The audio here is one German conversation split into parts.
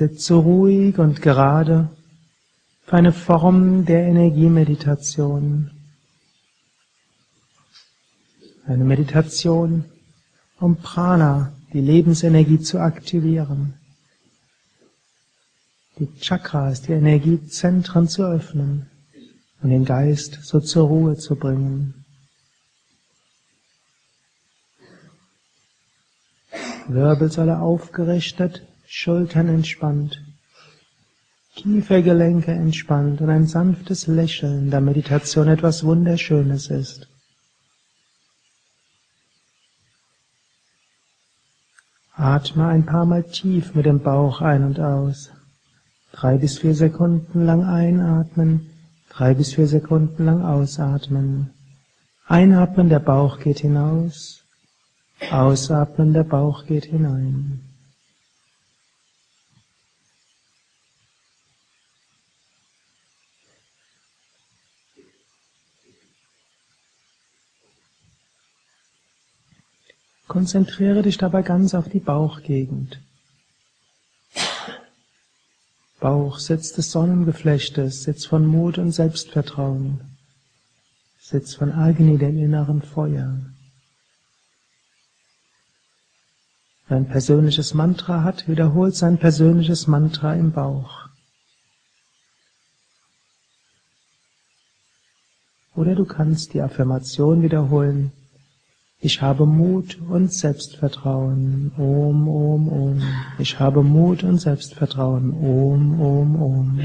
Sitze ruhig und gerade für eine Form der Energiemeditation. Eine Meditation, um Prana, die Lebensenergie zu aktivieren. Die Chakras, die Energiezentren zu öffnen und den Geist so zur Ruhe zu bringen. Wirbelsäule aufgerichtet, Schultern entspannt, Kiefergelenke entspannt und ein sanftes Lächeln der Meditation etwas Wunderschönes ist. Atme ein paar Mal tief mit dem Bauch ein und aus. Drei bis vier Sekunden lang einatmen, drei bis vier Sekunden lang ausatmen. Einatmen, der Bauch geht hinaus. Ausatmen, der Bauch geht hinein. Konzentriere dich dabei ganz auf die Bauchgegend. Bauch, Sitz des Sonnengeflechtes, Sitz von Mut und Selbstvertrauen, Sitz von Agni, dem inneren Feuer. Wer ein persönliches Mantra hat, wiederholt sein persönliches Mantra im Bauch. Oder du kannst die Affirmation wiederholen, ich habe Mut und Selbstvertrauen. Om, Om, Om. Ich habe Mut und Selbstvertrauen. Om, Om, Om.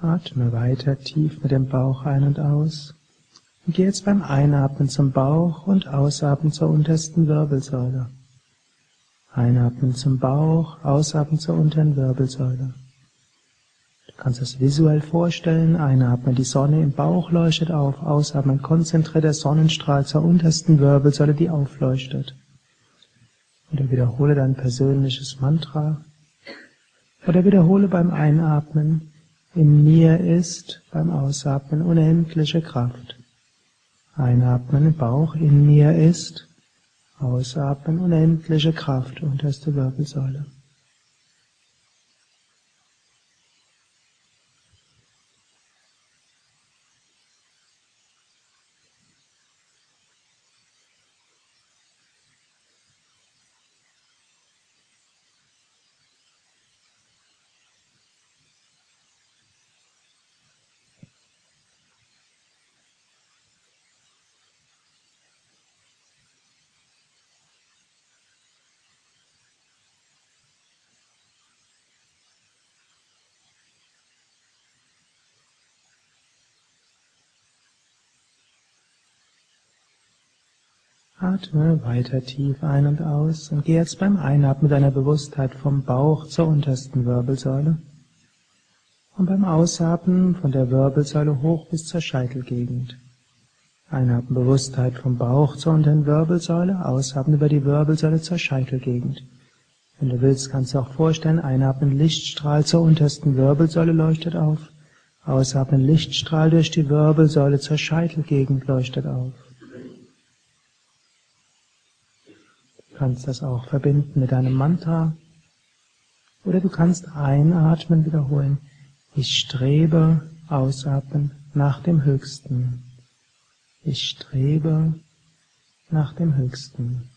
Atme weiter tief mit dem Bauch ein und aus. Und geh jetzt beim Einatmen zum Bauch und Ausatmen zur untersten Wirbelsäule. Einatmen zum Bauch, Ausatmen zur unteren Wirbelsäule. Du kannst es visuell vorstellen. Einatmen, die Sonne im Bauch leuchtet auf. Ausatmen, konzentriert der Sonnenstrahl zur untersten Wirbelsäule, die aufleuchtet. Oder wiederhole dein persönliches Mantra. Oder wiederhole beim Einatmen, in mir ist beim Ausatmen unendliche Kraft. Einatmen im Bauch, in mir ist, ausatmen unendliche Kraft, unterste Wirbelsäule. Atme weiter tief ein und aus und geh jetzt beim Einatmen deiner Bewusstheit vom Bauch zur untersten Wirbelsäule und beim Ausatmen von der Wirbelsäule hoch bis zur Scheitelgegend. Einatmen Bewusstheit vom Bauch zur unteren Wirbelsäule, ausatmen über die Wirbelsäule zur Scheitelgegend. Wenn du willst, kannst du auch vorstellen, einatmen Lichtstrahl zur untersten Wirbelsäule leuchtet auf, ausatmen Lichtstrahl durch die Wirbelsäule zur Scheitelgegend leuchtet auf. Kannst das auch verbinden mit einem Mantra. Oder du kannst einatmen, wiederholen. Ich strebe, ausatmen, nach dem Höchsten. Ich strebe nach dem Höchsten.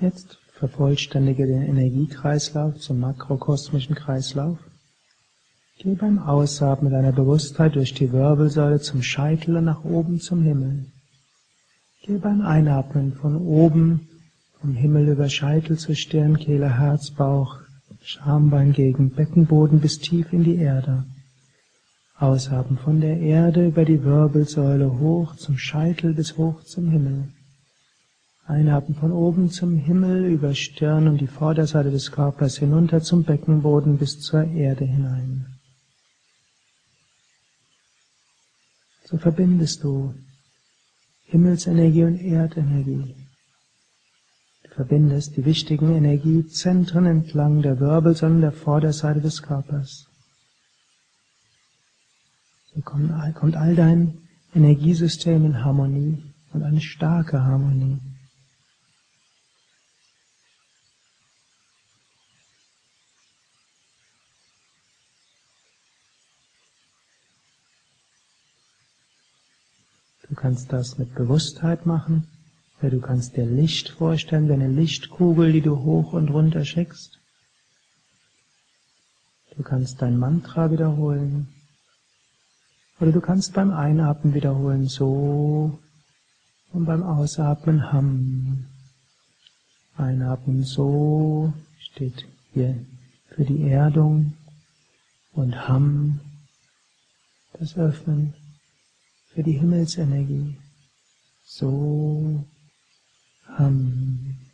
Jetzt vervollständige den Energiekreislauf zum makrokosmischen Kreislauf. Geh beim Ausatmen deiner Bewusstheit durch die Wirbelsäule zum Scheitel und nach oben zum Himmel. Geh beim Einatmen von oben vom Himmel über Scheitel zu Stirn, Kehle, Herz, Bauch, Schambein gegen Beckenboden bis tief in die Erde. Ausatmen von der Erde über die Wirbelsäule hoch zum Scheitel bis hoch zum Himmel. Einatmen von oben zum Himmel, über Stirn und die Vorderseite des Körpers hinunter zum Beckenboden bis zur Erde hinein. So verbindest du Himmelsenergie und Erdenergie. Du verbindest die wichtigen Energiezentren entlang der Wirbelsäule der Vorderseite des Körpers. So kommt, all dein Energiesystem in Harmonie und eine starke Harmonie. Du kannst das mit Bewusstheit machen, oder du kannst dir Licht vorstellen, wie eine Lichtkugel, die du hoch und runter schickst. Du kannst dein Mantra wiederholen. Oder du kannst beim Einatmen wiederholen so und beim Ausatmen Ham. Einatmen so steht hier für die Erdung und Ham das Öffnen für die Himmelsenergie. So Ham.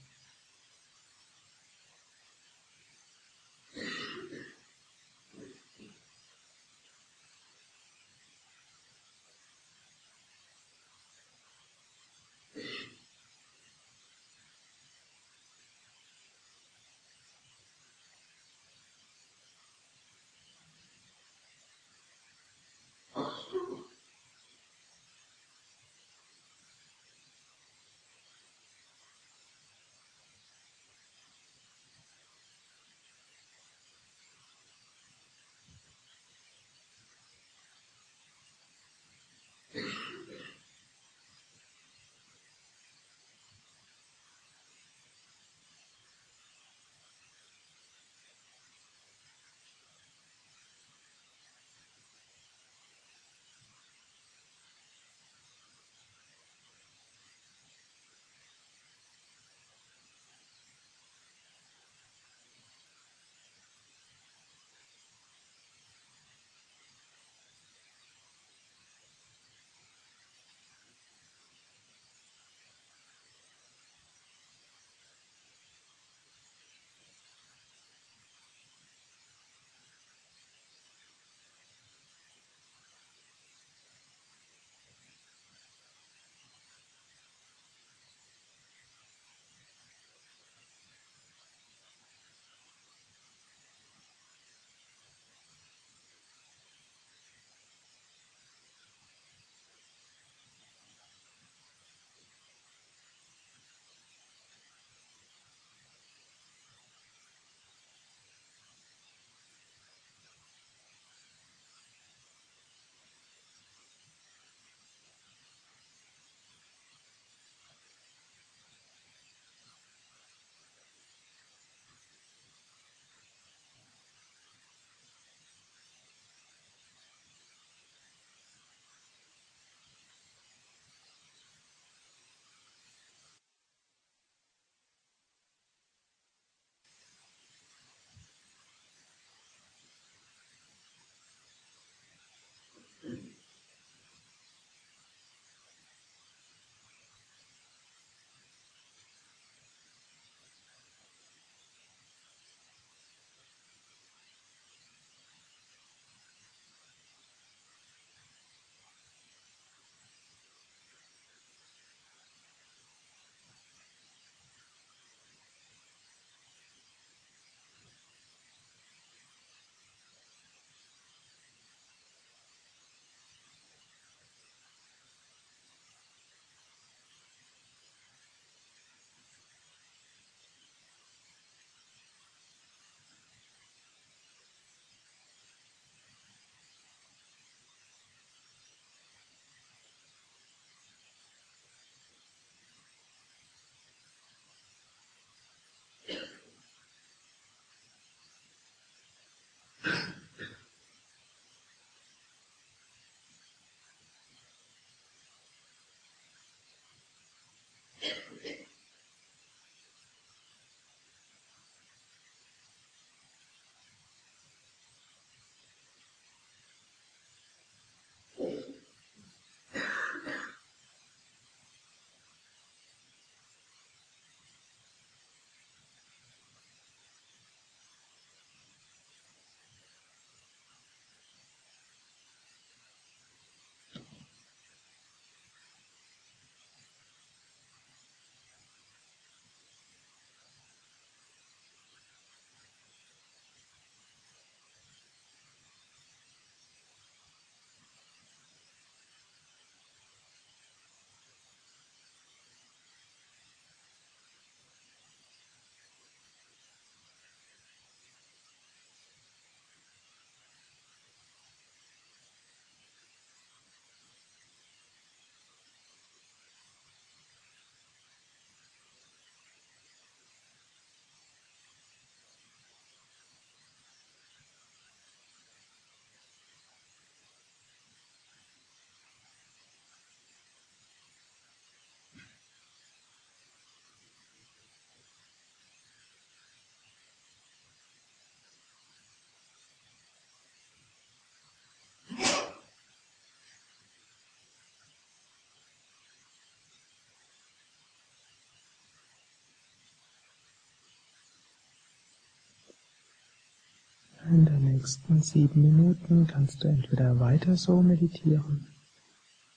Nächsten sieben Minuten kannst du entweder weiter so meditieren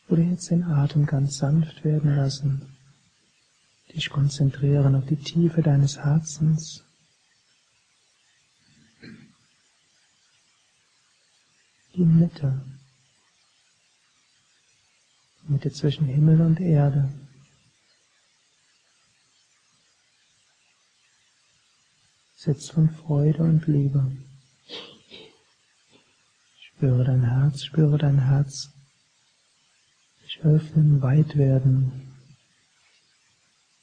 oder jetzt den Atem ganz sanft werden lassen, dich konzentrieren auf die Tiefe deines Herzens. Die Mitte, Mitte zwischen Himmel und Erde. Sitz von Freude und Liebe. Spüre dein Herz, spüre dein Herz sich öffnen, weit werden,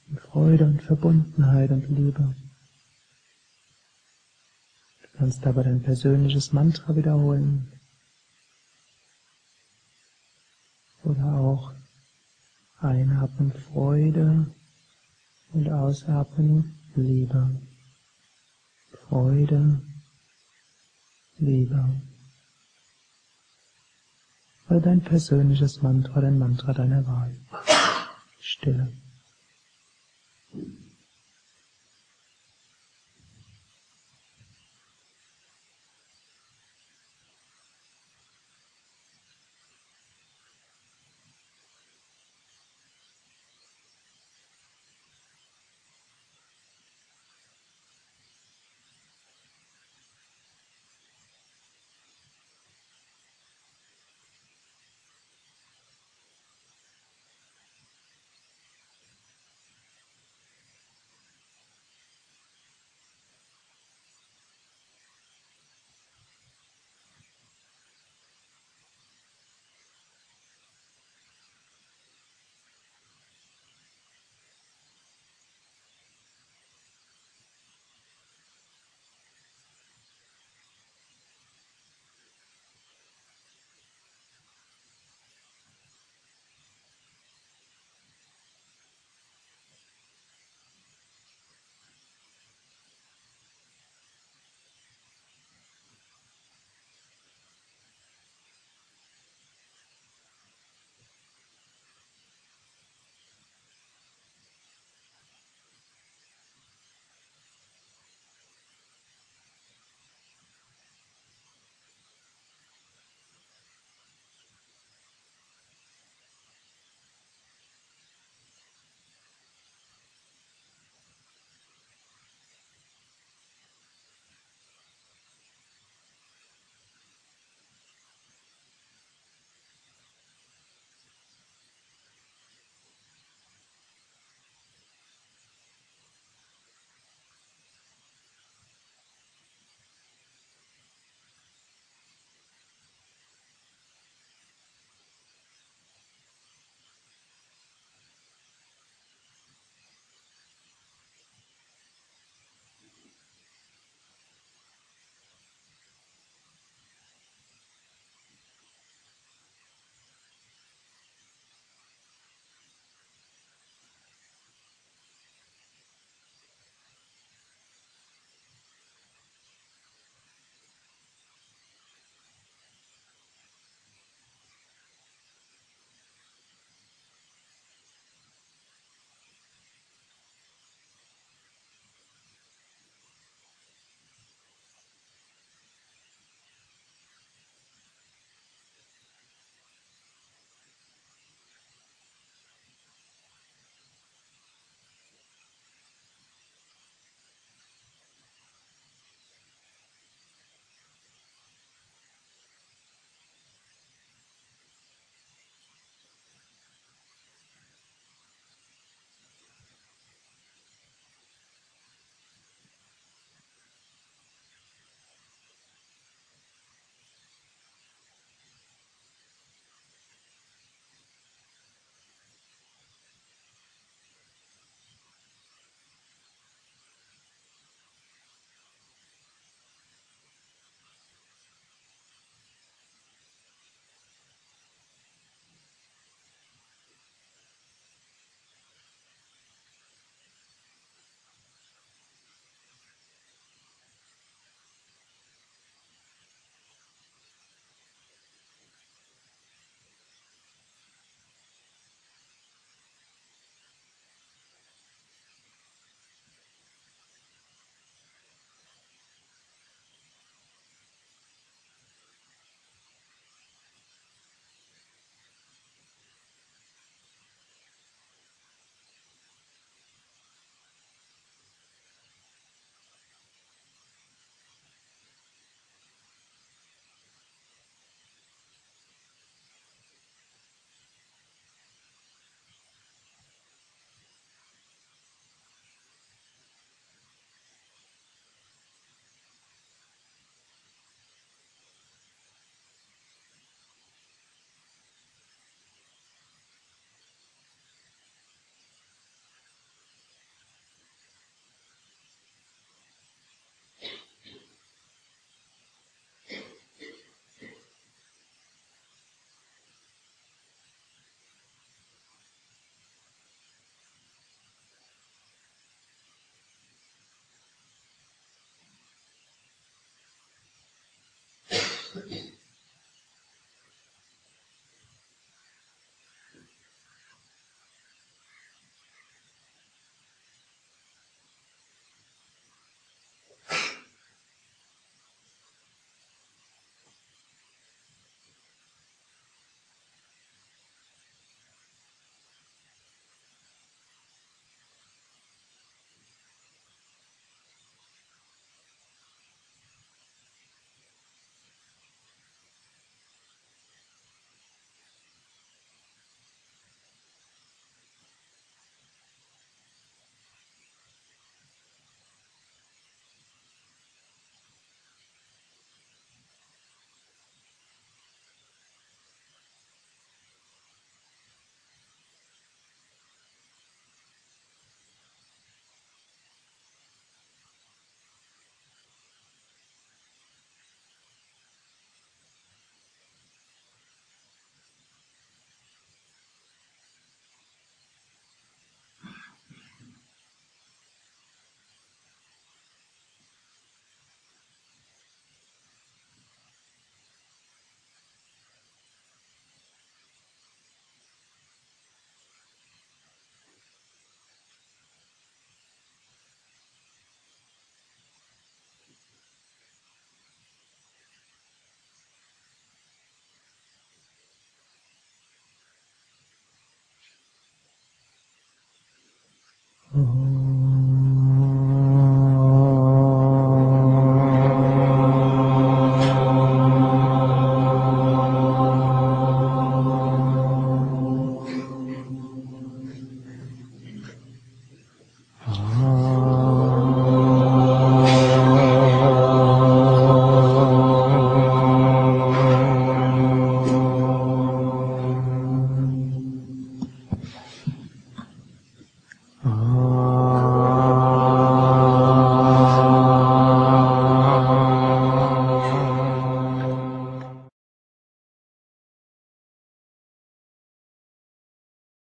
in Freude und Verbundenheit und Liebe. Du kannst aber dein persönliches Mantra wiederholen. Oder auch einatmen Freude und ausatmen Liebe. Freude, Liebe oder dein persönliches Mantra, dein Mantra deiner Wahl. Stille.